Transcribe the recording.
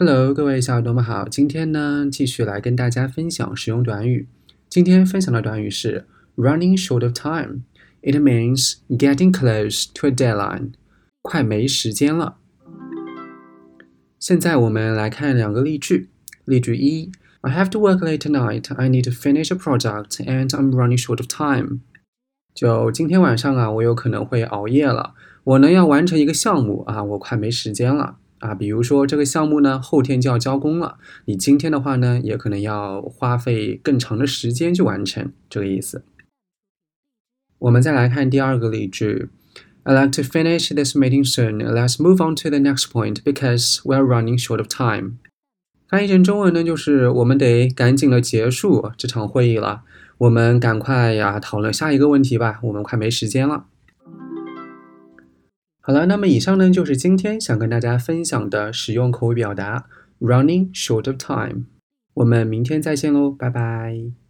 Hello，各位小耳朵们好，今天呢继续来跟大家分享实用短语。今天分享的短语是 running short of time。It means getting close to a deadline，快没时间了。现在我们来看两个例句。例句一：I have to work late tonight. I need to finish a project, and I'm running short of time. 就今天晚上啊，我有可能会熬夜了。我呢要完成一个项目啊，我快没时间了。啊，比如说这个项目呢，后天就要交工了，你今天的话呢，也可能要花费更长的时间去完成，这个意思。我们再来看第二个例句 I'd like to finish this meeting soon. Let's move on to the next point because we're running short of time. 翻译成中文呢，就是我们得赶紧的结束这场会议了，我们赶快呀讨论下一个问题吧，我们快没时间了。好了，那么以上呢就是今天想跟大家分享的使用口语表达，running short of time。我们明天再见喽，拜拜。